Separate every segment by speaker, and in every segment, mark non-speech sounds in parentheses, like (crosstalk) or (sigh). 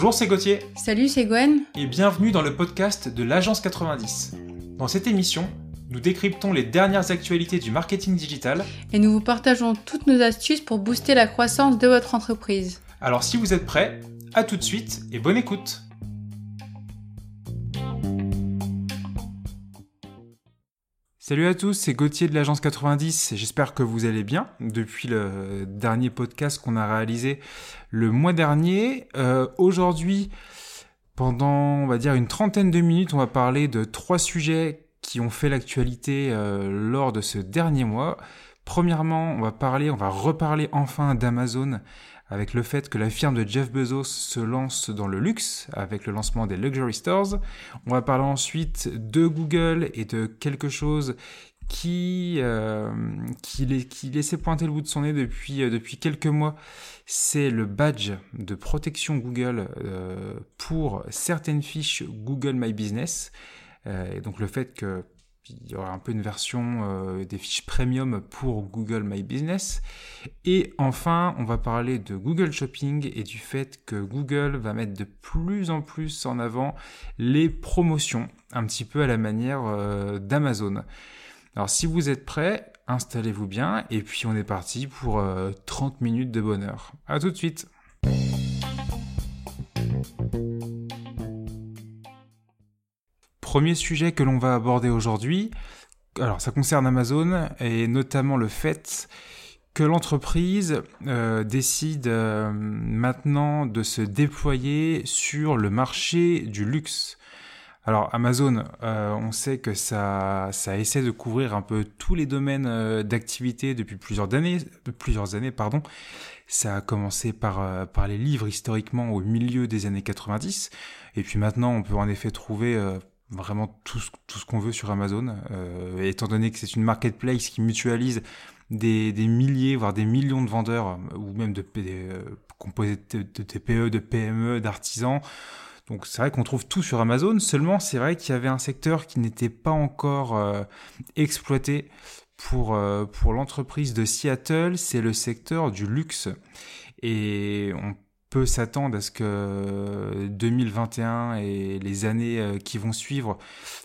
Speaker 1: Bonjour, c'est Gauthier.
Speaker 2: Salut, c'est Gwen.
Speaker 1: Et bienvenue dans le podcast de l'Agence 90. Dans cette émission, nous décryptons les dernières actualités du marketing digital.
Speaker 2: Et nous vous partageons toutes nos astuces pour booster la croissance de votre entreprise.
Speaker 1: Alors si vous êtes prêts, à tout de suite et bonne écoute. Salut à tous, c'est Gauthier de l'agence 90. J'espère que vous allez bien depuis le dernier podcast qu'on a réalisé le mois dernier. Euh, Aujourd'hui, pendant on va dire une trentaine de minutes, on va parler de trois sujets qui ont fait l'actualité euh, lors de ce dernier mois. Premièrement, on va parler, on va reparler enfin d'Amazon avec le fait que la firme de Jeff Bezos se lance dans le luxe avec le lancement des Luxury Stores. On va parler ensuite de Google et de quelque chose qui, euh, qui, laissait pointer le bout de son nez depuis, euh, depuis quelques mois. C'est le badge de protection Google euh, pour certaines fiches Google My Business. Euh, et donc le fait que il y aura un peu une version euh, des fiches premium pour Google My Business. Et enfin, on va parler de Google Shopping et du fait que Google va mettre de plus en plus en avant les promotions, un petit peu à la manière euh, d'Amazon. Alors si vous êtes prêts, installez-vous bien et puis on est parti pour euh, 30 minutes de bonheur. À tout de suite. Premier sujet que l'on va aborder aujourd'hui, alors ça concerne Amazon et notamment le fait que l'entreprise euh, décide euh, maintenant de se déployer sur le marché du luxe. Alors Amazon, euh, on sait que ça, ça essaie de couvrir un peu tous les domaines d'activité depuis plusieurs années, plusieurs années pardon. Ça a commencé par, par les livres historiquement au milieu des années 90, et puis maintenant on peut en effet trouver vraiment tout ce, tout ce qu'on veut sur Amazon, euh, étant donné que c'est une marketplace qui mutualise des, des, milliers, voire des millions de vendeurs, ou même de, de composés de, TPE, de PME, d'artisans. Donc c'est vrai qu'on trouve tout sur Amazon, seulement c'est vrai qu'il y avait un secteur qui n'était pas encore euh, exploité pour, euh, pour l'entreprise de Seattle, c'est le secteur du luxe. Et on peut s'attendre à ce que 2021 et les années euh, qui vont suivre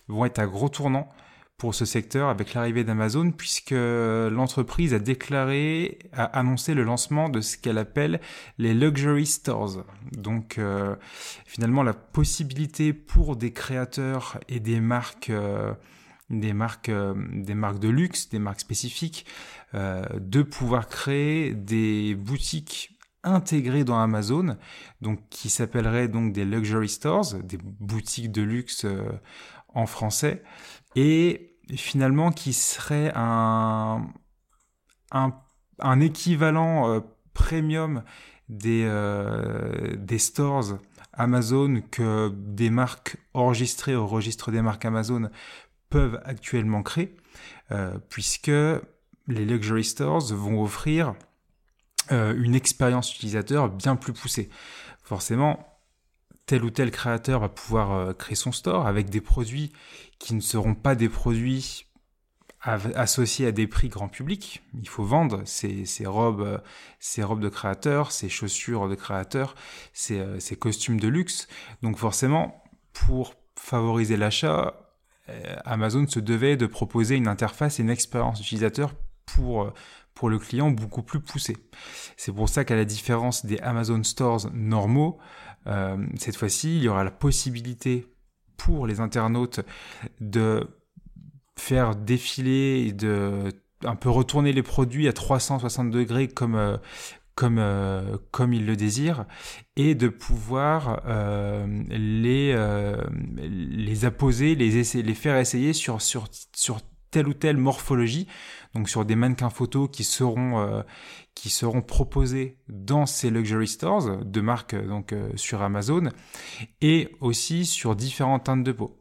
Speaker 1: vont être à gros tournant pour ce secteur avec l'arrivée d'Amazon puisque l'entreprise a déclaré, a annoncé le lancement de ce qu'elle appelle les luxury stores. Donc euh, finalement la possibilité pour des créateurs et des marques euh, des marques euh, des marques de luxe, des marques spécifiques euh, de pouvoir créer des boutiques intégrées dans Amazon, donc qui s'appelleraient donc des luxury stores, des boutiques de luxe euh, en français, et finalement qui serait un, un, équivalent euh, premium des, euh, des stores Amazon que des marques enregistrées au registre des marques Amazon peuvent actuellement créer, puisque les luxury stores vont offrir euh, une expérience utilisateur bien plus poussée. Forcément, tel ou tel créateur va pouvoir euh, créer son store avec des produits qui ne seront pas des produits associés à des prix grand public. Il faut vendre ces, robes, ces robes de créateurs, ces chaussures de créateurs, ces, euh, ces costumes de luxe. Donc forcément, pour favoriser l'achat, euh, Amazon se devait de proposer une interface et une expérience utilisateur pour pour le client beaucoup plus poussée. C'est pour ça qu'à la différence des Amazon Stores normaux, euh, cette fois-ci, il y aura la possibilité pour les internautes de faire défiler et de un peu retourner les produits à 360 degrés comme euh, comme euh, comme ils le désirent et de pouvoir les les apposer, les essayer, les faire essayer sur sur sur telle ou telle morphologie, donc sur des mannequins photos qui seront euh, qui seront proposés dans ces luxury stores de marques donc euh, sur Amazon et aussi sur différentes teintes de peau.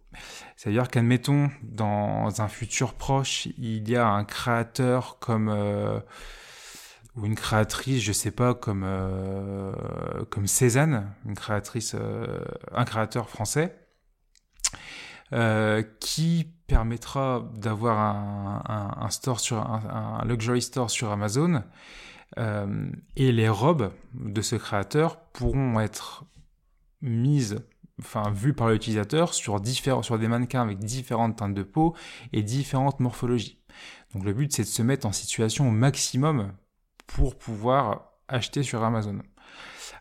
Speaker 1: C'est-à-dire qu'admettons dans un futur proche, il y a un créateur comme euh, ou une créatrice, je sais pas, comme euh, comme Cézanne, une créatrice, euh, un créateur français, euh, qui permettra d'avoir un, luxury store sur Amazon, euh, et les robes de ce créateur pourront être mises enfin vues par l'utilisateur sur des mannequins avec différentes teintes de peau et différentes morphologies. Donc le but c'est de se mettre en situation au maximum pour pouvoir acheter sur Amazon.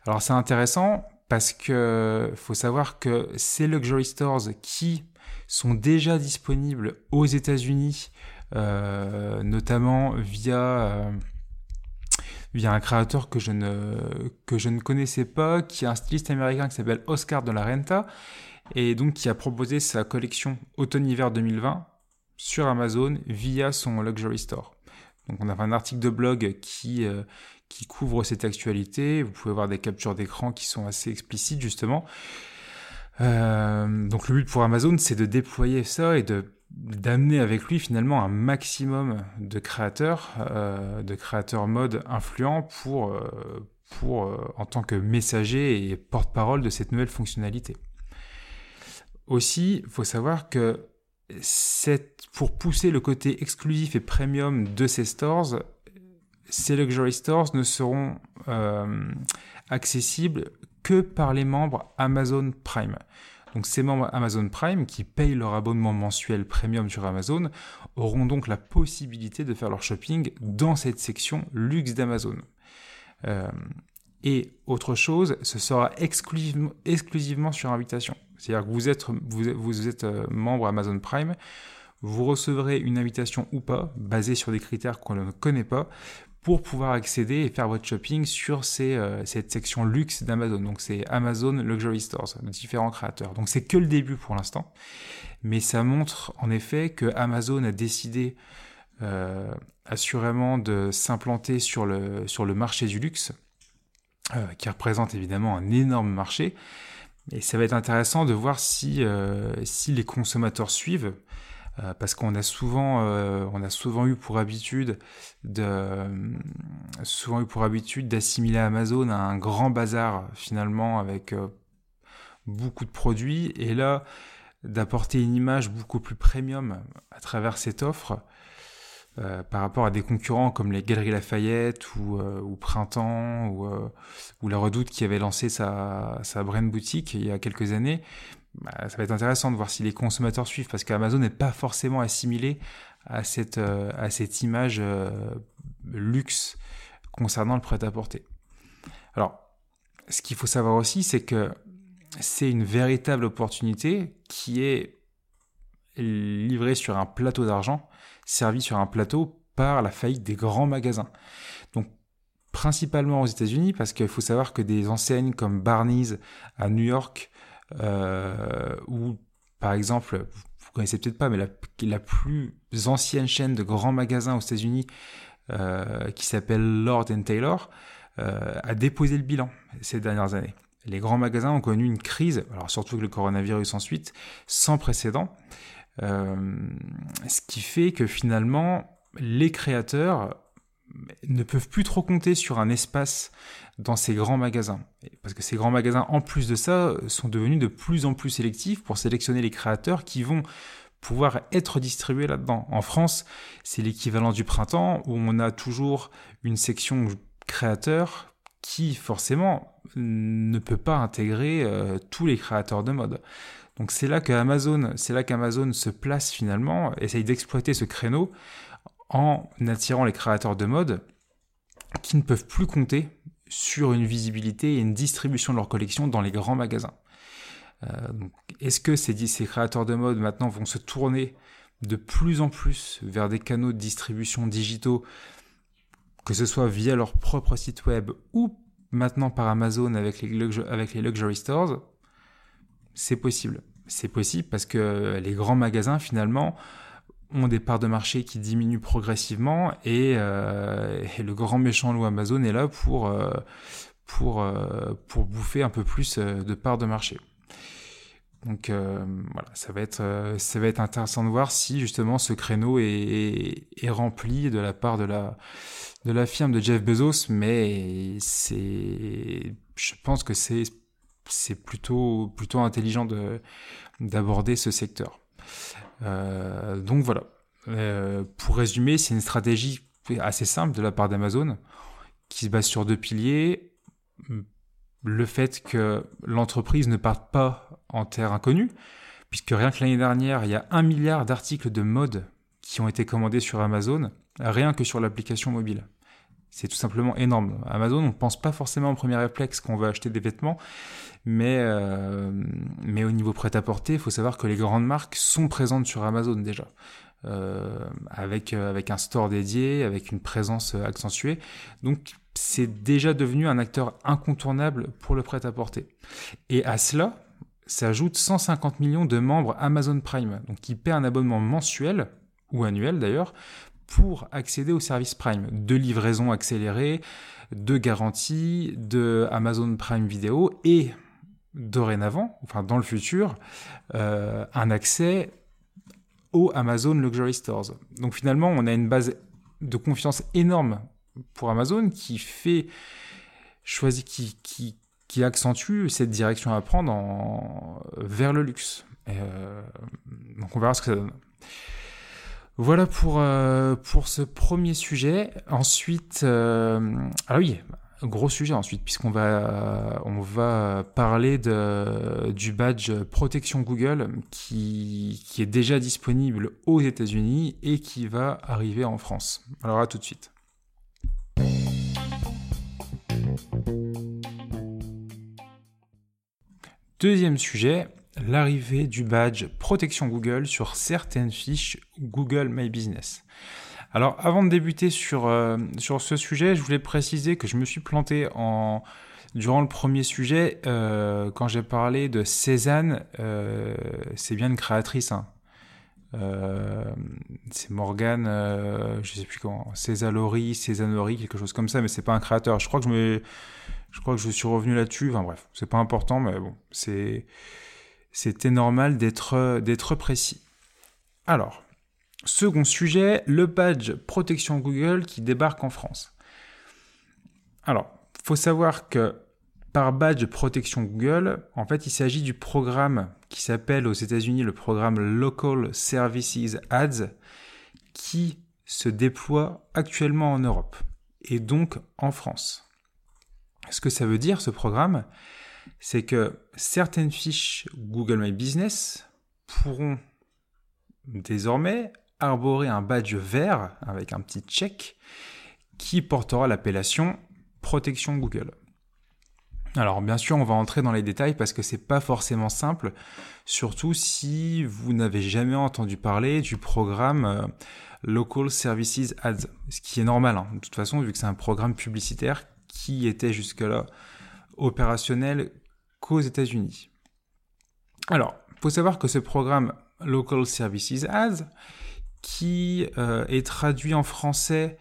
Speaker 1: Alors c'est intéressant parce que faut savoir que ces luxury stores qui sont déjà disponibles aux États-Unis, euh, notamment via euh, via un créateur que je ne que je ne connaissais pas, qui est un styliste américain qui s'appelle Oscar de la Renta et donc qui a proposé sa collection automne-hiver 2020 sur Amazon via son luxury store. Donc on a un article de blog qui euh, qui couvre cette actualité. Vous pouvez voir des captures d'écran qui sont assez explicites justement. Euh, donc le but pour Amazon, c'est de déployer ça et de d'amener avec lui finalement un maximum de créateurs, euh, de créateurs mode influents pour, euh, pour en tant que messager et porte-parole de cette nouvelle fonctionnalité. Aussi, il faut savoir que pour pousser le côté exclusif et premium de ces stores, ces luxury stores ne seront accessibles que par les membres Amazon Prime. Donc ces membres Amazon Prime qui payent leur abonnement mensuel premium sur Amazon auront donc la possibilité de faire leur shopping dans cette section luxe d'Amazon. Euh, et autre chose, ce sera exclusivement, sur invitation. C'est-à-dire que vous êtes, vous, vous êtes euh, membre Amazon Prime, vous recevrez une invitation ou pas, basée sur des critères qu'on ne connaît pas, pour pouvoir accéder et faire votre shopping sur euh, cette section luxe d'Amazon. Donc c'est Amazon Luxury Stores, de différents créateurs. Donc c'est que le début pour l'instant, mais ça montre en effet que Amazon a décidé euh, assurément de s'implanter sur le, marché du luxe, euh, qui représente évidemment un énorme marché. Et ça va être intéressant de voir si les consommateurs suivent. Euh, parce qu'on a souvent, euh, on a souvent eu pour habitude de, souvent eu pour habitude d'assimiler Amazon à un grand bazar finalement avec euh, beaucoup de produits, et là d'apporter une image beaucoup plus premium à travers cette offre. par rapport à des concurrents comme les Galeries Lafayette ou, Printemps ou, ou, La Redoute qui avait lancé sa, sa brand boutique il y a quelques années, bah, ça va être intéressant de voir si les consommateurs suivent, parce qu'Amazon n'est pas forcément assimilé à cette, euh, à cette image euh, luxe concernant le prêt-à-porter. Alors, ce qu'il faut savoir aussi, c'est que c'est une véritable opportunité qui est livrée sur un plateau d'argent, servi sur un plateau par la faillite des grands magasins. Donc, principalement aux États-Unis, parce qu'il faut savoir que des enseignes comme Barney's à New York euh, ou par exemple, vous connaissez peut-être pas, mais la, plus ancienne chaîne de grands magasins aux États-Unis, euh, qui s'appelle Lord Taylor, euh, a déposé le bilan ces dernières années. Les grands magasins ont connu une crise, alors surtout avec le coronavirus ensuite, sans précédent, ce qui fait que finalement, les créateurs ne peuvent plus trop compter sur un espace dans ces grands magasins. Parce que ces grands magasins, en plus de ça, sont devenus de plus en plus sélectifs pour sélectionner les créateurs qui vont pouvoir être distribués là-dedans. En France, c'est l'équivalent du printemps où on a toujours une section créateurs qui forcément ne peut pas intégrer euh, tous les créateurs de mode. Donc c'est là qu'Amazon, c'est là qu'Amazon se place finalement, essaye d'exploiter ce créneau en attirant les créateurs de mode qui ne peuvent plus compter sur une visibilité et une distribution de leur collection dans les grands magasins. Euh, est-ce que ces, créateurs de mode maintenant vont se tourner de plus en plus vers des canaux de distribution digitaux, que ce soit via leur propre site web ou maintenant par Amazon avec les luxury stores? C'est possible. C'est possible parce que les grands magasins finalement ont des parts de marché qui diminuent progressivement et, euh, le grand méchant loup Amazon est là pour, euh, euh, bouffer un peu plus de parts de marché. Donc voilà, ça va être ça va être intéressant de voir si justement ce créneau est, rempli de la part de la de la firme de Jeff Bezos, mais je pense que c'est plutôt plutôt intelligent de d'aborder ce secteur. Euh, donc voilà. Euh, pour résumer, c'est une stratégie assez simple de la part d'Amazon qui se base sur deux piliers le fait que l'entreprise ne parte pas en terre inconnue, puisque rien que l'année dernière, il y a un milliard d'articles de mode qui ont été commandés sur Amazon, rien que sur l'application mobile. C'est tout simplement énorme. Amazon, on ne pense pas forcément en premier réflexe qu'on va acheter des vêtements, mais, euh, au niveau prêt-à-porter, il faut savoir que les grandes marques sont présentes sur Amazon déjà. Euh, avec, euh, avec un store dédié, avec une présence accentuée. Donc c'est déjà devenu un acteur incontournable pour le prêt-à-porter. Et à cela s'ajoutent 150 millions de membres Amazon Prime, donc qui paient un abonnement mensuel, ou annuel d'ailleurs, pour accéder au service Prime, de livraison accélérée, de garantie, de Amazon Prime Vidéo et dorénavant, enfin dans le futur, euh, un accès aux Amazon Luxury Stores. Donc finalement, on a une base de confiance énorme pour Amazon qui fait choisir, qui, qui, qui accentue cette direction à prendre en, vers le luxe. Euh, donc on verra ce que ça donne. Voilà pour, euh, pour ce premier sujet. Ensuite, euh, ah oui, gros sujet ensuite, puisqu'on va, va parler du badge protection Google qui, qui est déjà disponible aux États-Unis et qui va arriver en France. Alors à tout de suite. Deuxième sujet, l'arrivée du badge protection Google sur certaines fiches Google My Business. Alors avant de débuter sur, euh, sur ce sujet, je voulais préciser que je me suis planté en durant le premier sujet euh, quand j'ai parlé de Cézanne, euh, c'est bien une créatrice. Hein. c'est Morgane, je sais plus comment, Césalori, Cézanori, quelque chose comme ça, mais c'est pas un créateur. Je crois que je me, je crois que je suis revenu là-dessus. Enfin bref, c'est pas important, mais bon, c'est c'était normal d'être d'être précis. Alors, second sujet, le badge protection Google qui débarque en France. Alors, faut savoir que par badge protection Google, en fait, il s'agit du programme qui s'appelle aux États-Unis le programme Local Services Ads qui se déploie actuellement en Europe et donc en France. Ce que ça veut dire, ce programme, c'est que certaines fiches Google My Business pourront désormais arborer un badge vert avec un petit check qui portera l'appellation protection Google. Alors bien sûr, on va entrer dans les détails parce que c'est pas forcément simple, surtout si vous n'avez jamais entendu parler du programme euh, Local Services Ads, ce qui est normal hein. de toute façon vu que c'est un programme publicitaire qui était jusque-là opérationnel qu'aux États-Unis. Alors, il faut savoir que ce programme Local Services Ads, qui euh, est traduit en français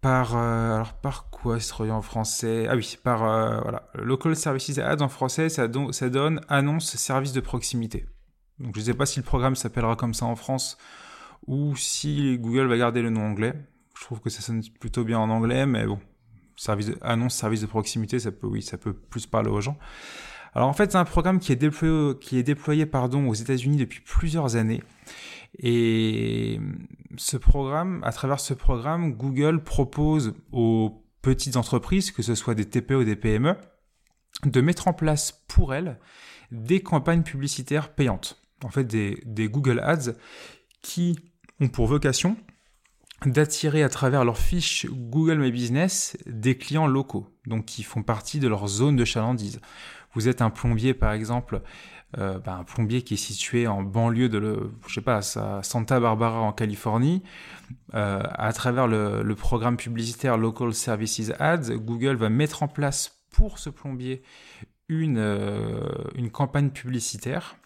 Speaker 1: par euh, alors par quoi est traduit en français? Ah oui, par euh, voilà, Local Services Ads en français, ça, ça donne annonce service de proximité. Donc je ne sais pas si le programme s'appellera comme ça en France ou si Google va garder le nom anglais. Je trouve que ça sonne plutôt bien en anglais, mais bon, service annonce service de proximité, ça peut, oui, ça peut plus parler aux gens. Alors en fait, c'est un programme qui est déployé, qui est déployé pardon, aux États-Unis depuis plusieurs années. Et ce programme, à travers ce programme, Google propose aux petites entreprises, que ce soit des TPE ou des PME, de mettre en place pour elles des campagnes publicitaires payantes. En fait, des Google Ads qui ont pour vocation d'attirer à travers leur fiche Google My Business des clients locaux, donc qui font partie de leur zone de chalandise. Vous êtes un plombier par exemple, euh, ben, un plombier qui est situé en banlieue de, le, je sais pas, Santa Barbara en Californie, euh, à travers le, le, programme publicitaire Local Services Ads, Google va mettre en place pour ce plombier une, euh, une campagne publicitaire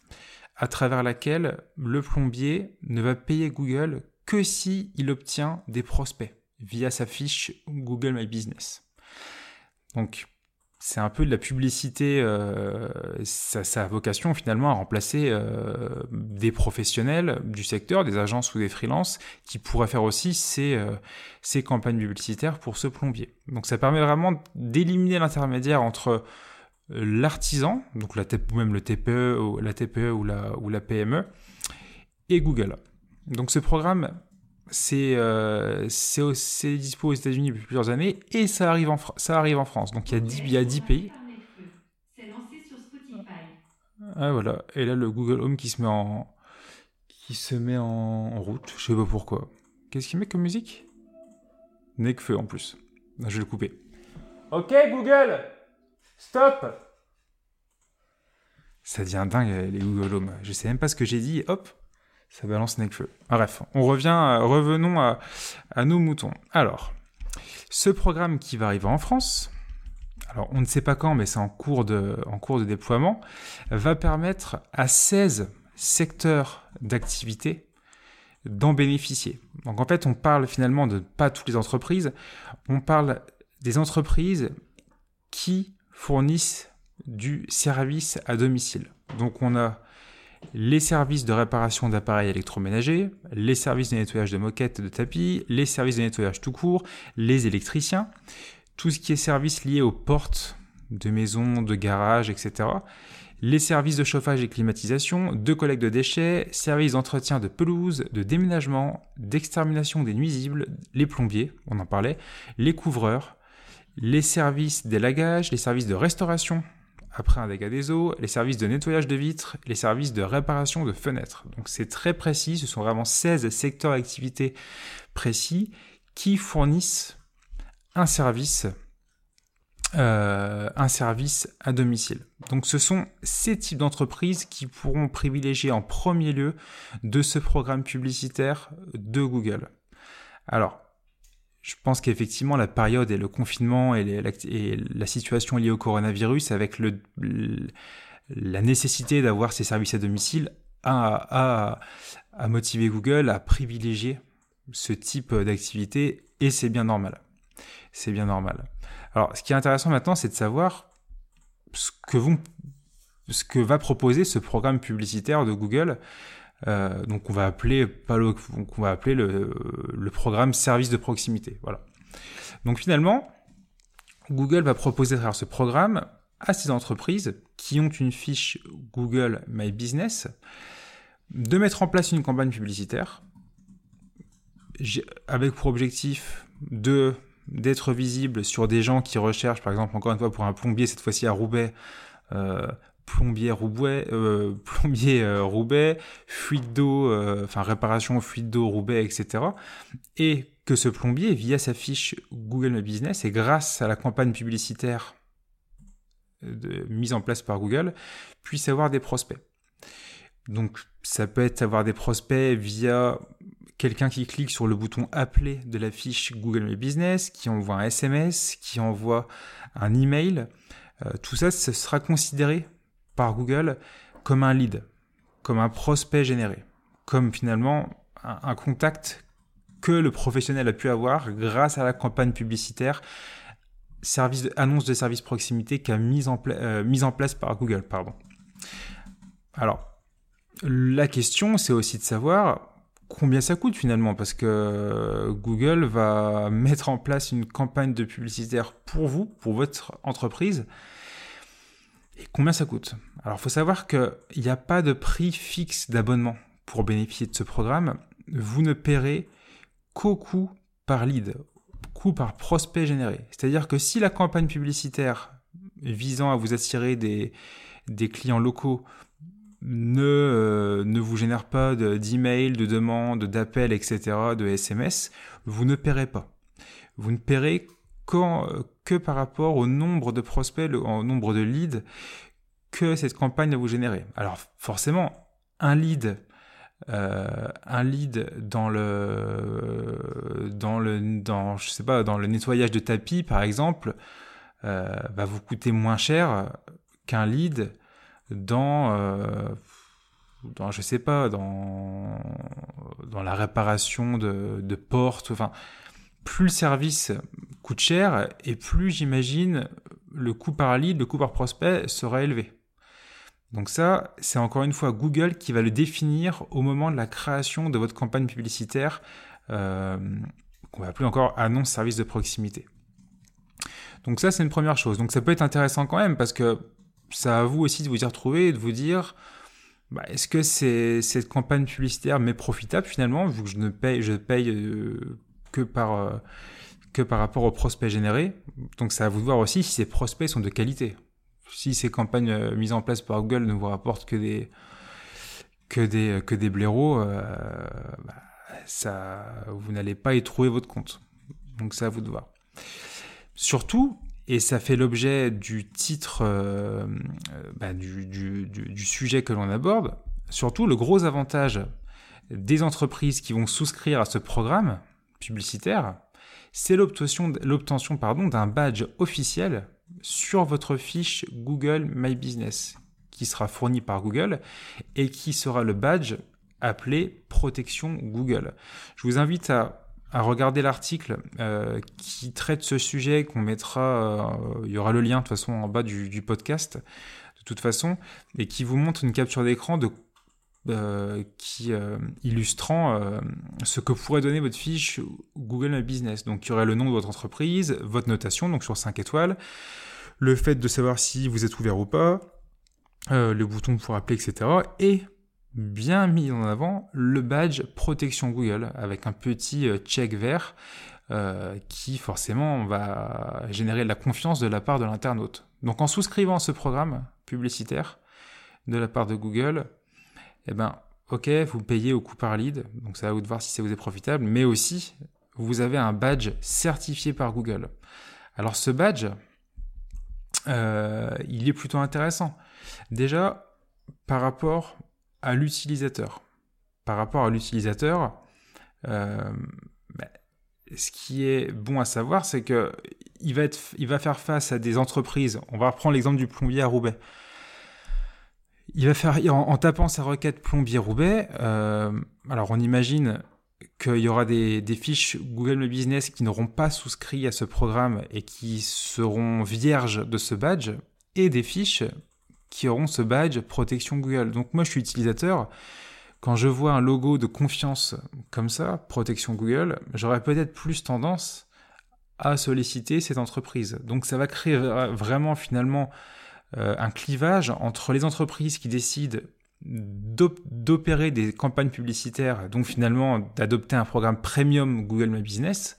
Speaker 1: à travers laquelle le plombier ne va payer Google que si il obtient des prospects via sa fiche Google My Business. Donc c'est un peu de la publicité, euh, ça, vocation finalement à remplacer euh, des professionnels du secteur, des agences ou des freelances, qui pourraient faire aussi ces, euh, campagnes publicitaires pour ce plombier. Donc ça permet vraiment d'éliminer l'intermédiaire entre l'artisan, donc la ou même le TPE la TPE ou la, ou la PME, et Google. Donc ce programme, c'est euh, dispo aux États-Unis depuis plusieurs années et ça arrive en, ça arrive en France. Donc il y a 10, il y a 10 pays. Ah voilà, et là le Google Home qui se met en qui se met en, route, je sais pas pourquoi. Qu'est-ce qu'il met comme musique? Necfeu en plus. Je vais le couper. Ok Google, stop. Ça devient dingue les Google Home. Je sais même pas ce que j'ai dit. Hop, ça balance Necfeu. Bref, on revient, revenons à, à nos moutons. Alors, ce programme qui va arriver en France, alors on ne sait pas quand, mais c'est en cours de, en cours de déploiement, va permettre à 16 secteurs d'activité d'en bénéficier. Donc en fait, on parle finalement de pas toutes les entreprises, on parle des entreprises qui fournissent du service à domicile. Donc on a les services de réparation d'appareils électroménagers, les services de nettoyage de moquettes de tapis, les services de nettoyage tout court, les électriciens, tout ce qui est services liés aux portes de maisons, de garages, etc. Les services de chauffage et climatisation, de collecte de déchets, services d'entretien de pelouse, de déménagement, d'extermination des nuisibles, les plombiers, on en parlait, les couvreurs, les services d'élagage, les services de restauration, après un dégât des eaux, les services de nettoyage de vitres, les services de réparation de fenêtres. Donc c'est très précis, ce sont vraiment 16 secteurs d'activité précis qui fournissent un service, euh, un service à domicile. Donc ce sont ces types d'entreprises qui pourront privilégier en premier lieu de ce programme publicitaire de Google. Alors, je pense qu'effectivement la période et le confinement et, la, situation liée au coronavirus avec la nécessité d'avoir ces services à domicile a, motivé Google à privilégier ce type d'activité et c'est bien normal. C'est bien normal. Alors ce qui est intéressant maintenant c'est de savoir ce que va proposer ce programme publicitaire de Google euh, donc on va appeler on va appeler le, le, programme service de proximité. Voilà. Donc finalement, Google va proposer à travers ce programme à ces entreprises qui ont une fiche Google My Business de mettre en place une campagne publicitaire avec pour objectif de d'être visible sur des gens qui recherchent, par exemple, encore une fois pour un plombier, cette fois-ci à Roubaix, euh, plombier Roubaix, euh, (laughs) plombier euh, fuite d'eau, euh, enfin réparation fuite d'eau Roubaix, etc. Et que ce plombier, via sa fiche Google My Business et grâce à la campagne publicitaire mise en place par Google, puisse avoir des prospects. Donc ça peut être avoir des prospects via quelqu'un qui clique sur le bouton appeler de la fiche Google My Business, qui envoie un SMS, qui envoie un email. tout ça, ce sera considéré par Google comme un lead, comme un prospect généré, comme finalement un, contact que le professionnel a pu avoir grâce à la campagne publicitaire service de, annonce de service proximité qu'a mise en, euh, en place par Google. Pardon. Alors, la question, c'est aussi de savoir combien ça coûte finalement, parce que Google va mettre en place une campagne de publicitaire pour vous, pour votre entreprise, et combien ça coûte? Alors, il faut savoir qu'il n'y a pas de prix fixe d'abonnement pour bénéficier de ce programme. Vous ne paierez qu'au coût par lead, coût par prospect généré. C'est-à-dire que si la campagne publicitaire visant à vous attirer des, clients locaux ne, euh, ne vous génère pas d'emails, de, de demandes, d'appels, etc., de SMS, vous ne paierez pas. Vous ne paierez que par rapport au nombre de prospects, au nombre de leads que cette campagne va vous générer. Alors forcément, un lead, euh, un lead dans le, dans le, dans, je sais pas, dans le nettoyage de tapis par exemple, euh, va vous coûter moins cher qu'un lead dans, euh, dans, je sais pas, dans, dans la réparation de, de portes, enfin plus le service coûte cher et plus j'imagine le coût par lead, le coût par prospect sera élevé. Donc ça, c'est encore une fois Google qui va le définir au moment de la création de votre campagne publicitaire euh, qu'on va appeler encore annonce service de proximité. Donc ça, c'est une première chose. Donc ça peut être intéressant quand même parce que ça à vous aussi de vous y retrouver et de vous dire bah, est-ce que cette campagne publicitaire m'est profitable finalement vu que je ne paye euh, que par, euh, que par rapport aux prospects générés. Donc ça à vous de voir aussi si ces prospects sont de qualité. Si ces campagnes euh, mises en place par Google ne vous rapportent que des que des que des blaireaux, euh, bah, vous n'allez pas y trouver votre compte. Donc c'est à vous de voir. Surtout, et ça fait l'objet du titre euh, bah, du, du, du, sujet que l'on aborde, surtout le gros avantage des entreprises qui vont souscrire à ce programme publicitaire, c'est l'obtention d'un badge officiel sur votre fiche Google My Business qui sera fourni par Google et qui sera le badge appelé protection Google. Je vous invite à, regarder l'article euh, qui traite ce sujet qu'on mettra, euh, il y aura le lien de toute façon en bas du, podcast de toute façon, et qui vous montre une capture d'écran de euh, qui illustrant ce que pourrait donner votre fiche Google My Business. Donc il y aurait le nom de votre entreprise, votre notation, donc sur 5 étoiles, le fait de savoir si vous êtes ouvert ou pas, le bouton pour appeler, etc. Et bien mis en avant le badge protection Google avec un petit check vert qui forcément va générer de la confiance de la part de l'internaute. Donc en souscrivant à ce programme publicitaire de la part de Google, eh ben, ok, vous payez au coût par lead, donc ça va vous de voir si ça vous est profitable, mais aussi, vous avez un badge certifié par Google. Alors ce badge, euh, il est plutôt intéressant. Déjà, par rapport à l'utilisateur. Par rapport à l'utilisateur, euh, ben, ce qui est bon à savoir, c'est que il va, faire face à des entreprises. On va reprendre l'exemple du plombier à Roubaix. Il va faire, en, tapant sa requête plombier-roubaix, euh, alors on imagine qu'il y aura des, fiches Google My Business qui n'auront pas souscrit à ce programme et qui seront vierges de ce badge, et des fiches qui auront ce badge protection Google. Donc moi je suis utilisateur, quand je vois un logo de confiance comme ça, protection Google, j'aurais peut-être plus tendance à solliciter cette entreprise. Donc ça va créer vraiment finalement euh, un clivage entre les entreprises qui décident d'opérer des campagnes publicitaires, donc finalement d'adopter un programme premium Google My Business,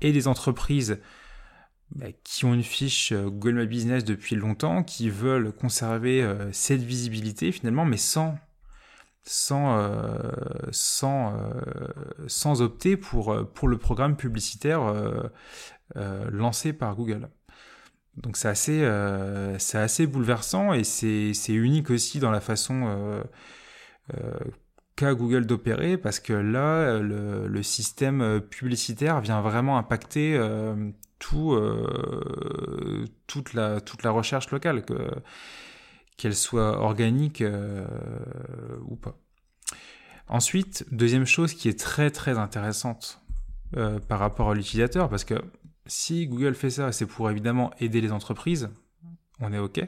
Speaker 1: et des entreprises bah, qui ont une fiche euh, Google My Business depuis longtemps, qui veulent conserver euh, cette visibilité finalement, mais sans sans sans sans opter pour pour le programme publicitaire lancé par Google. Donc c'est assez, euh, assez bouleversant et c'est, unique aussi dans la façon euh, euh, qu'a Google d'opérer parce que là, le, système publicitaire vient vraiment impacter tout, toute, la, toute la recherche locale, que, qu'elle soit organique ou pas. Ensuite, deuxième chose qui est très très intéressante par rapport à l'utilisateur, parce que si Google fait ça, c'est pour évidemment aider les entreprises, on est OK.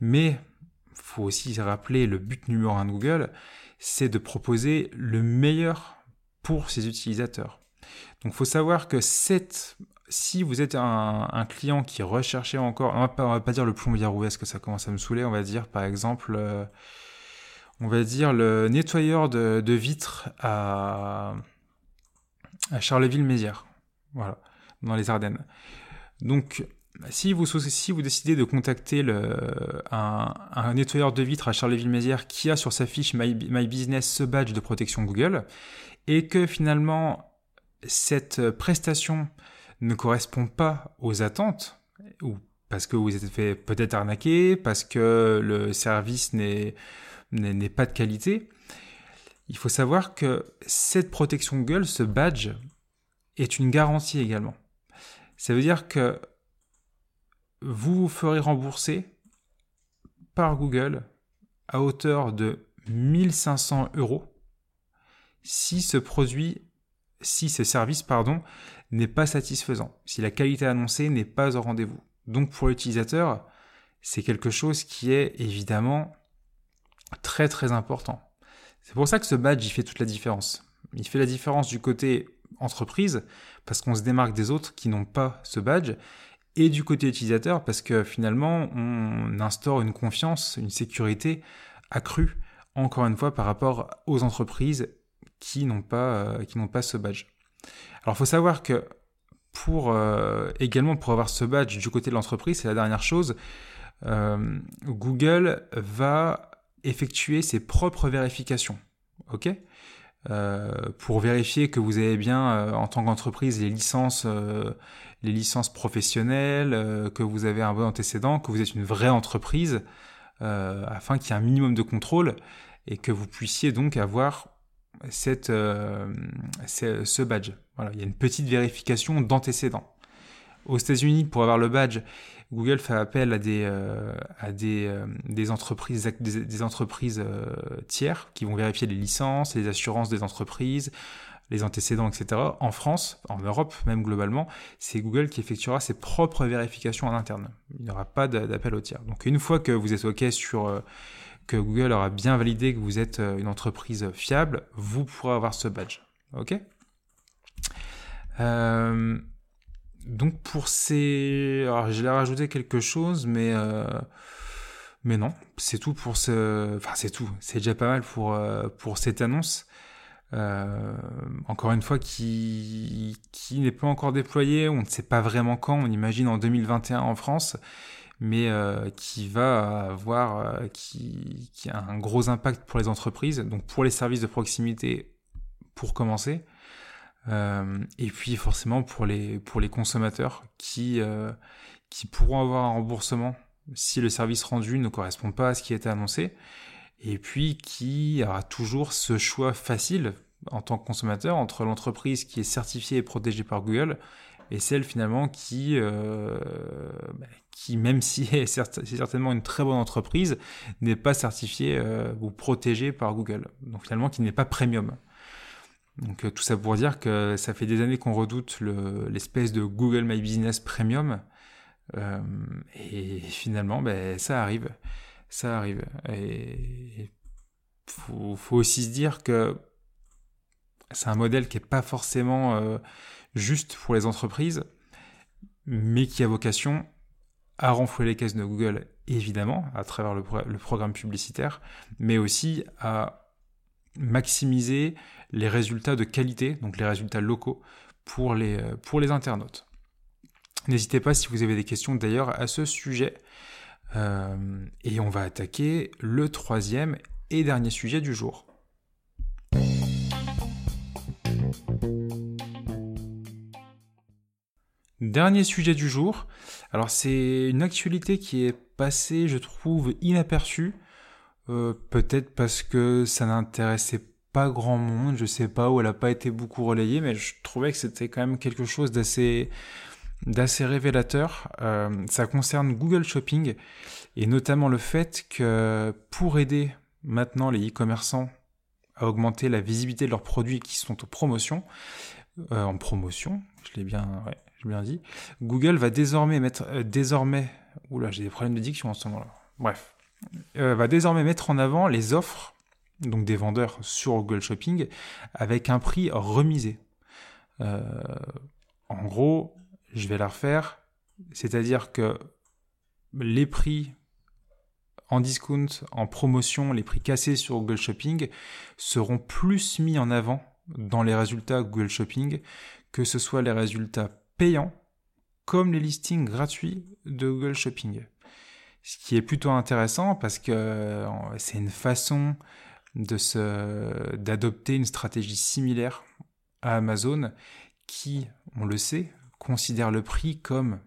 Speaker 1: Mais faut aussi rappeler le but numéro un de Google, c'est de proposer le meilleur pour ses utilisateurs. Donc, faut savoir que cette, si vous êtes un, client qui recherchait encore, on va pas, va pas dire le plombier roué, parce que ça commence à me saouler, on va dire par exemple, euh, on va dire le nettoyeur de, vitres à, à Charleville-Mézières. Voilà dans les Ardennes. Donc, si vous, si vous décidez de contacter un, nettoyeur de vitres à Charleville-Mézières qui a sur sa fiche My, Business ce badge de protection Google, et que finalement cette prestation ne correspond pas aux attentes, ou parce que vous êtes fait peut-être arnaquer, parce que le service n'est pas de qualité, il faut savoir que cette protection Google, ce badge, est une garantie également. Ça veut dire que vous vous ferez rembourser par Google à hauteur de 1500 euros si ce produit, si ce service, pardon, n'est pas satisfaisant, si la qualité annoncée n'est pas au rendez-vous. Donc pour l'utilisateur, c'est quelque chose qui est évidemment très très important. C'est pour ça que ce badge, il fait toute la différence. Il fait la différence du côté entreprise, parce qu'on se démarque des autres qui n'ont pas ce badge, et du côté utilisateur, parce que finalement, on instaure une confiance, une sécurité accrue, encore une fois, par rapport aux entreprises qui n'ont pas, euh, qui n'ont pas ce badge. Alors, faut savoir que pour euh, également pour avoir ce badge du côté de l'entreprise, c'est la dernière chose. Google va effectuer ses propres vérifications. OK? Pour vérifier que vous avez bien, en tant qu'entreprise, les licences, les licences professionnelles, que vous avez un bon antécédent, que vous êtes une vraie entreprise, afin qu'il y ait un minimum de contrôle et que vous puissiez donc avoir cette, ce badge. Voilà, il y a une petite vérification d'antécédents. Aux États-Unis, pour avoir le badge, Google fait appel à des, euh, euh, entreprises, euh, tiers qui vont vérifier les licences, les assurances des entreprises, les antécédents, etc. En France, en Europe, même globalement, c'est Google qui effectuera ses propres vérifications en interne. Il n'y aura pas d'appel au tiers. Donc une fois que vous êtes OK sur que Google aura bien validé que vous êtes une entreprise fiable, vous pourrez avoir ce badge. OK? Donc pour ces... Alors je l'ai rajouté quelque chose, mais... Euh... Mais non, c'est tout pour ce... Enfin c'est tout, c'est déjà pas mal pour, euh, pour cette annonce. Euh, encore une fois, qui, qui n'est pas encore déployé, on ne sait pas vraiment quand, on imagine en 2021 en France, mais euh, qui va avoir, euh, qui, qui a un gros impact pour les entreprises, donc pour les services de proximité pour commencer, et puis forcément pour les, pour les consommateurs qui, euh, qui pourront avoir un remboursement si le service rendu ne correspond pas à ce qui a été annoncé. Et puis qui aura toujours ce choix facile en tant que consommateur entre l'entreprise qui est certifiée et protégée par Google et celle finalement qui, euh, bah, qui même si c'est certainement une très bonne entreprise, n'est pas certifiée euh, ou protégée par Google. Donc finalement qui n'est pas premium. Donc euh, tout ça pour dire que ça fait des années qu'on redoute l'espèce de Google My Business Premium. Euh, et finalement, ben, ça arrive. Ça arrive. Et faut, faut aussi se dire que c'est un modèle qui n'est pas forcément euh, juste pour les entreprises, mais qui a vocation à renflouer les caisses de Google, évidemment, à travers le, le programme publicitaire, mais aussi à maximiser les résultats de qualité, donc les résultats locaux pour les, euh, pour les internautes. N'hésitez pas si vous avez des questions d'ailleurs à ce sujet. Euh, et on va attaquer le troisième et dernier sujet du jour. Dernier sujet du jour. Alors c'est une actualité qui est passée, je trouve, inaperçue. Euh, peut-être parce que ça n'intéressait pas grand monde, je sais pas, où elle a pas été beaucoup relayée, mais je trouvais que c'était quand même quelque chose d'assez révélateur. Euh, ça concerne Google Shopping et notamment le fait que pour aider maintenant les e-commerçants à augmenter la visibilité de leurs produits qui sont en promotion, euh, en promotion, je l'ai bien, dit, Google va désormais mettre, euh, désormais, oula, j'ai des problèmes de diction en ce moment-là. Bref, euh, va désormais mettre en avant les offres donc des vendeurs sur Google Shopping, avec un prix remisé. Euh, en gros, je vais la refaire, c'est-à-dire que les prix en discount, en promotion, les prix cassés sur Google Shopping seront plus mis en avant dans les résultats Google Shopping que ce soit les résultats payants comme les listings gratuits de Google Shopping. Ce qui est plutôt intéressant parce que euh, c'est une façon de se, d'adopter une stratégie similaire à Amazon qui, on le sait, considère le prix comme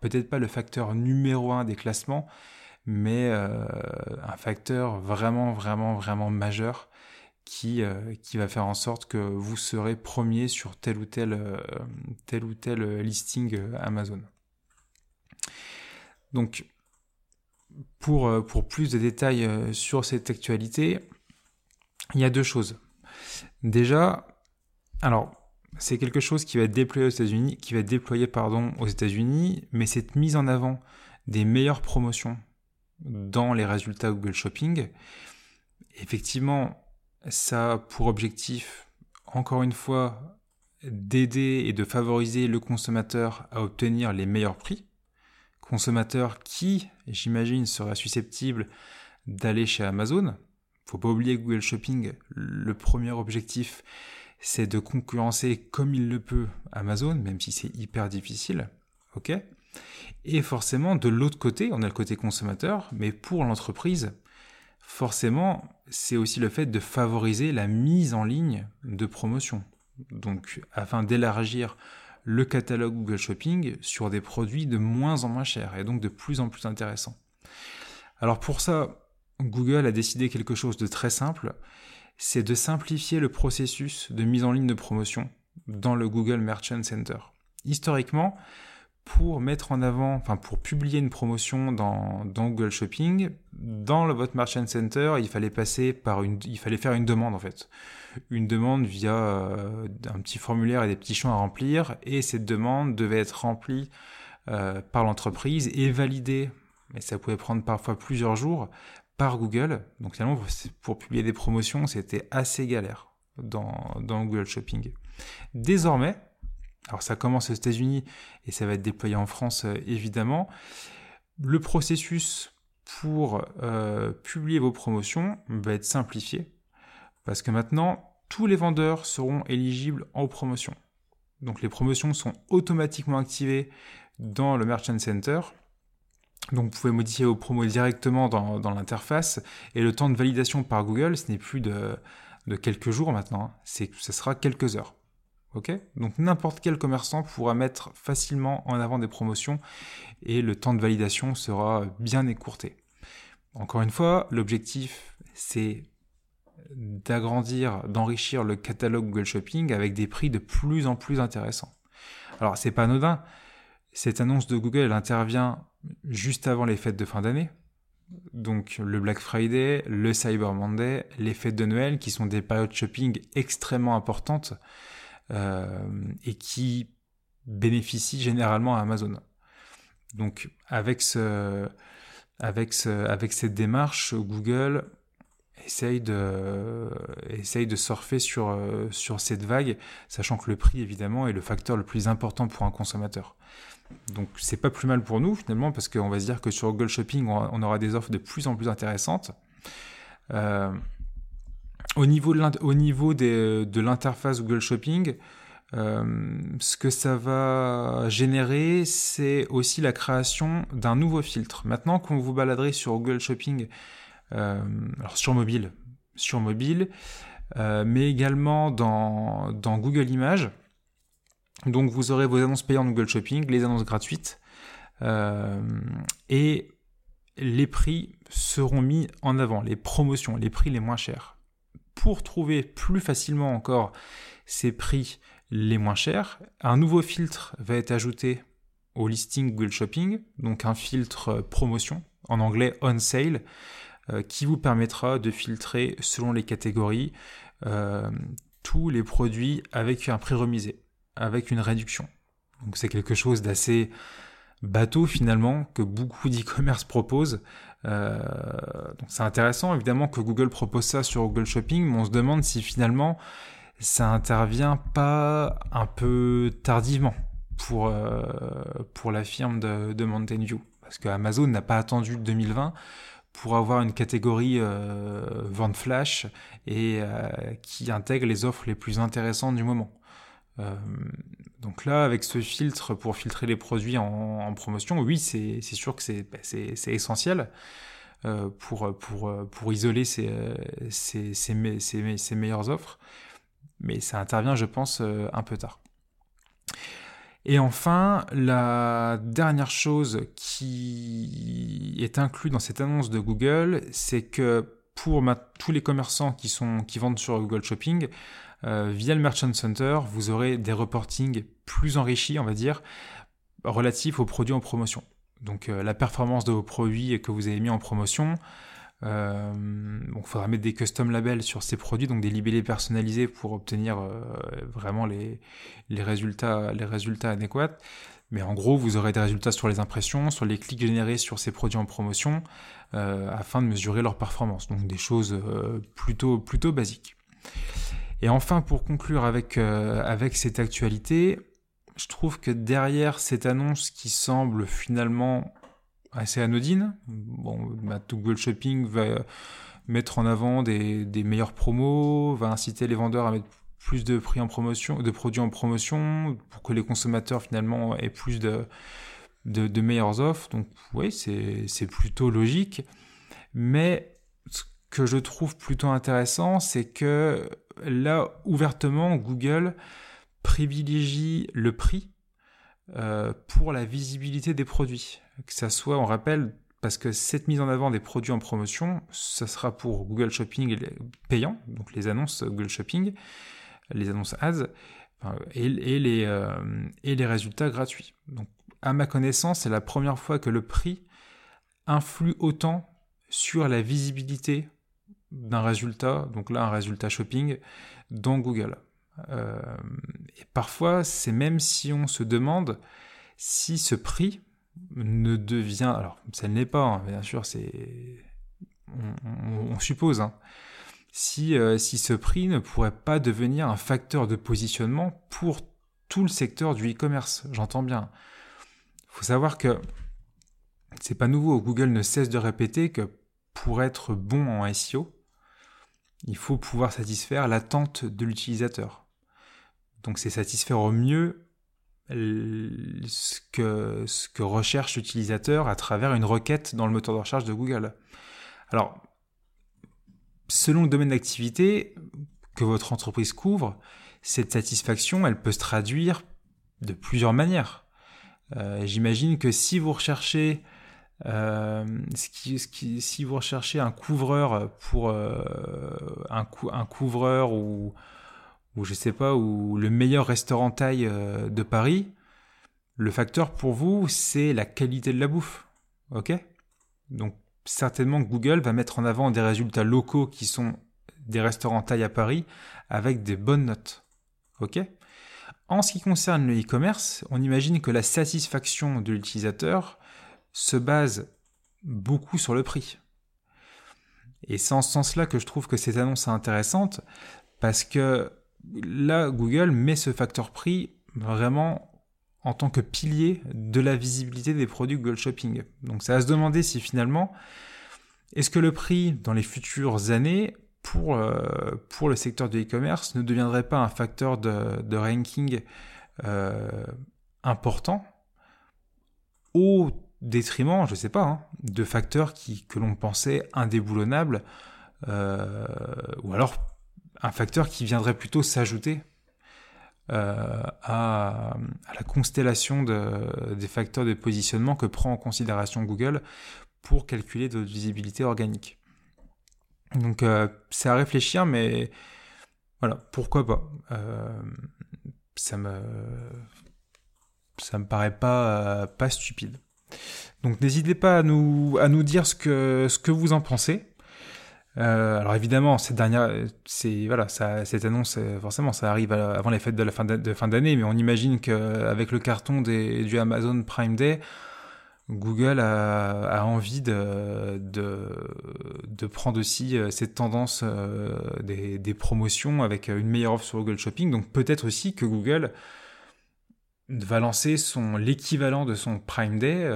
Speaker 1: peut-être pas le facteur numéro un des classements, mais euh, un facteur vraiment, vraiment, vraiment majeur qui, euh, qui va faire en sorte que vous serez premier sur tel ou tel, tel ou tel listing Amazon. Donc, pour, pour plus de détails sur cette actualité, il y a deux choses. Déjà, alors, c'est quelque chose qui va être déployé aux États-Unis, qui va pardon, aux États-Unis, mais cette mise en avant des meilleures promotions dans les résultats Google Shopping, effectivement, ça a pour objectif, encore une fois, d'aider et de favoriser le consommateur à obtenir les meilleurs prix. Consommateur qui, j'imagine, sera susceptible d'aller chez Amazon, faut pas oublier Google Shopping, le premier objectif, c'est de concurrencer comme il le peut Amazon, même si c'est hyper difficile. Ok? Et forcément, de l'autre côté, on a le côté consommateur, mais pour l'entreprise, forcément, c'est aussi le fait de favoriser la mise en ligne de promotions. Donc, afin d'élargir le catalogue Google Shopping sur des produits de moins en moins chers et donc de plus en plus intéressants. Alors pour ça, Google a décidé quelque chose de très simple, c'est de simplifier le processus de mise en ligne de promotion dans le Google Merchant Center. Historiquement, pour mettre en avant, enfin pour publier une promotion dans, Google Shopping, dans le, votre Merchant Center, il fallait passer par une, il fallait faire une demande en fait, une demande via euh, un petit formulaire et des petits champs à remplir, et cette demande devait être remplie euh, par l'entreprise et validée, mais ça pouvait prendre parfois plusieurs jours par Google. Donc finalement, pour publier des promotions, c'était assez galère dans Google Shopping. Désormais, alors ça commence aux États-Unis et ça va être déployé en France euh, évidemment. Le processus pour euh, publier vos promotions va être simplifié parce que maintenant tous les vendeurs seront éligibles en promotion. Donc les promotions sont automatiquement activées dans le Merchant Center. Donc vous pouvez modifier vos promos directement dans, l'interface et le temps de validation par Google, ce n'est plus de, quelques jours maintenant, hein. ce sera quelques heures. Donc n'importe quel commerçant pourra mettre facilement en avant des promotions et le temps de validation sera bien écourté. Encore une fois, l'objectif c'est d'agrandir, d'enrichir le catalogue Google Shopping avec des prix de plus en plus intéressants. Alors c'est pas anodin, cette annonce de Google intervient juste avant les fêtes de fin d'année. Donc le Black Friday, le Cyber Monday, les fêtes de Noël qui sont des périodes shopping extrêmement importantes et qui bénéficient généralement à Amazon. Donc avec, ce, avec, ce, avec cette démarche, Google essaye de, essaye de surfer sur, sur cette vague, sachant que le prix, évidemment, est le facteur le plus important pour un consommateur. Donc c'est pas plus mal pour nous, finalement, parce qu'on va se dire que sur Google Shopping, on aura des offres de plus en plus intéressantes. Euh, au niveau de l'interface Google Shopping, euh, ce que ça va générer, c'est aussi la création d'un nouveau filtre. Maintenant, quand vous baladerez sur Google Shopping, euh, alors sur mobile, sur mobile, euh, mais également dans, dans, Google Images, donc vous aurez vos annonces payantes Google Shopping, les annonces gratuites, et les prix seront mis en avant, les promotions, les prix les moins chers pour trouver plus facilement encore ces prix les moins chers, un nouveau filtre va être ajouté au listing Google Shopping, donc un filtre promotion, en anglais on sale, euh, qui vous permettra de filtrer selon les catégories euh, tous les produits avec un prix remisé, avec une réduction. Donc c'est quelque chose d'assez bateau finalement que beaucoup d'e-commerce proposent. Euh, donc c'est intéressant évidemment que Google propose ça sur Google Shopping, mais on se demande si finalement ça intervient pas un peu tardivement pour, euh, pour la firme de, de Mountain View. Parce que Amazon n'a pas attendu 2020 pour avoir une catégorie euh, vente flash et euh, qui intègre les offres les plus intéressantes du moment. Donc là, avec ce filtre pour filtrer les produits en, promotion, oui, c'est sûr que c'est bah, essentiel euh, pour, isoler ces, meilleures offres. Mais ça intervient, je pense, euh, un peu tard. Et enfin, la dernière chose qui est inclue dans cette annonce de Google, c'est que pour tous les commerçants qui, sont, qui vendent sur Google Shopping, euh, via le Merchant Center, vous aurez des reportings plus enrichis, on va dire, relatifs aux produits en promotion. Donc euh, la performance de vos produits que vous avez mis en promotion. Euh, il faudra mettre des custom labels sur ces produits, donc des libellés personnalisés pour obtenir vraiment les, les, résultats, les résultats adéquats. Mais en gros, vous aurez des résultats sur les impressions, sur les clics générés sur ces produits en promotion, afin de mesurer leur performance. Donc des choses plutôt, plutôt basiques. Et enfin, pour conclure avec, euh, avec cette actualité, je trouve que derrière cette annonce qui semble finalement assez anodine, bon, bah, Google Shopping va mettre en avant des, des meilleures promos, va inciter les vendeurs à mettre plus de prix en promotion, de produits en promotion, pour que les consommateurs finalement aient plus de de, de meilleures offres. Donc oui, c'est plutôt logique. Mais ce que je trouve plutôt intéressant, c'est que là, ouvertement, Google privilégie le prix euh, pour la visibilité des produits. Que ça soit, on rappelle, parce que cette mise en avant des produits en promotion, ça sera pour Google Shopping payant, donc les annonces Google Shopping, les annonces ads, et, les, euh, et les résultats gratuits. Donc, à ma connaissance, c'est la première fois que le prix influe autant sur la visibilité d'un résultat, donc là un résultat shopping, dans Google. Euh, et parfois, c'est même si on se demande si ce prix ne devient, alors ça ne l'est pas, hein, bien sûr, c'est, on, suppose, hein, si, euh, si ce prix ne pourrait pas devenir un facteur de positionnement pour tout le secteur du e-commerce. J'entends bien. Il faut savoir que c'est pas nouveau. Google ne cesse de répéter que pour être bon en SEO, il faut pouvoir satisfaire l'attente de l'utilisateur. Donc c'est satisfaire au mieux ce que, recherche l'utilisateur à travers une requête dans le moteur de recherche de Google. Alors, selon le domaine d'activité que votre entreprise couvre, cette satisfaction, elle peut se traduire de plusieurs manières. Euh, j'imagine que si vous recherchez euh, si vous recherchez un couvreur pour euh, un, couvreur ou, je sais pas ou le meilleur restaurant taille de Paris, le facteur pour vous c'est la qualité de la bouffe, ok? Donc certainement Google va mettre en avant des résultats locaux qui sont des restaurants taille à Paris avec des bonnes notes. OK? En ce qui concerne le e-commerce, on imagine que la satisfaction de l'utilisateur se base beaucoup sur le prix. Et c'est en ce sens-là que je trouve que cette annonce est intéressante parce que là, Google met ce facteur prix vraiment en tant que pilier de la visibilité des produits Google Shopping. Donc ça va se demander si finalement, est-ce que le prix dans les futures années pour, euh, le secteur de e-commerce ne deviendrait pas un facteur de, ranking euh, important au détriment, je ne sais pas, hein, de facteurs qui, que l'on pensait indéboulonnables, euh, ou alors un facteur qui viendrait plutôt s'ajouter euh, à, la constellation de, des facteurs de positionnement que prend en considération Google pour calculer de visibilité organique. Donc euh, c'est à réfléchir, mais voilà, pourquoi pas. Ça me me paraît pas stupide. Donc n'hésitez pas à nous à nous dire ce que ce que vous en pensez. Euh, alors évidemment, cette dernière, c'est voilà, cette annonce, euh, forcément, ça arrive avant les fêtes de la fin d'année, mais on imagine qu'avec le carton des, du Amazon Prime Day, Google a, a envie de, de, de, prendre aussi euh, cette tendance des, des, promotions avec une meilleure offre sur Google Shopping. Donc peut-être aussi que Google va lancer son l'équivalent de son Prime Day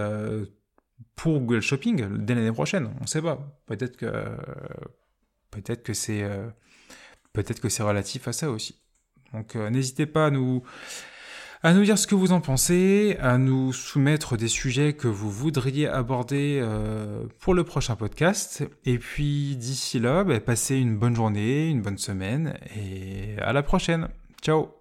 Speaker 1: pour Google Shopping dès l'année prochaine. On ne sait pas. Peut-être que peut-être que c'est euh, peut-être que c'est relatif à ça aussi. Donc euh, n'hésitez pas à nous à nous dire ce que vous en pensez, à nous soumettre des sujets que vous voudriez aborder euh, pour le prochain podcast. Et puis d'ici là, bah, passez une bonne journée, une bonne semaine et à la prochaine. Ciao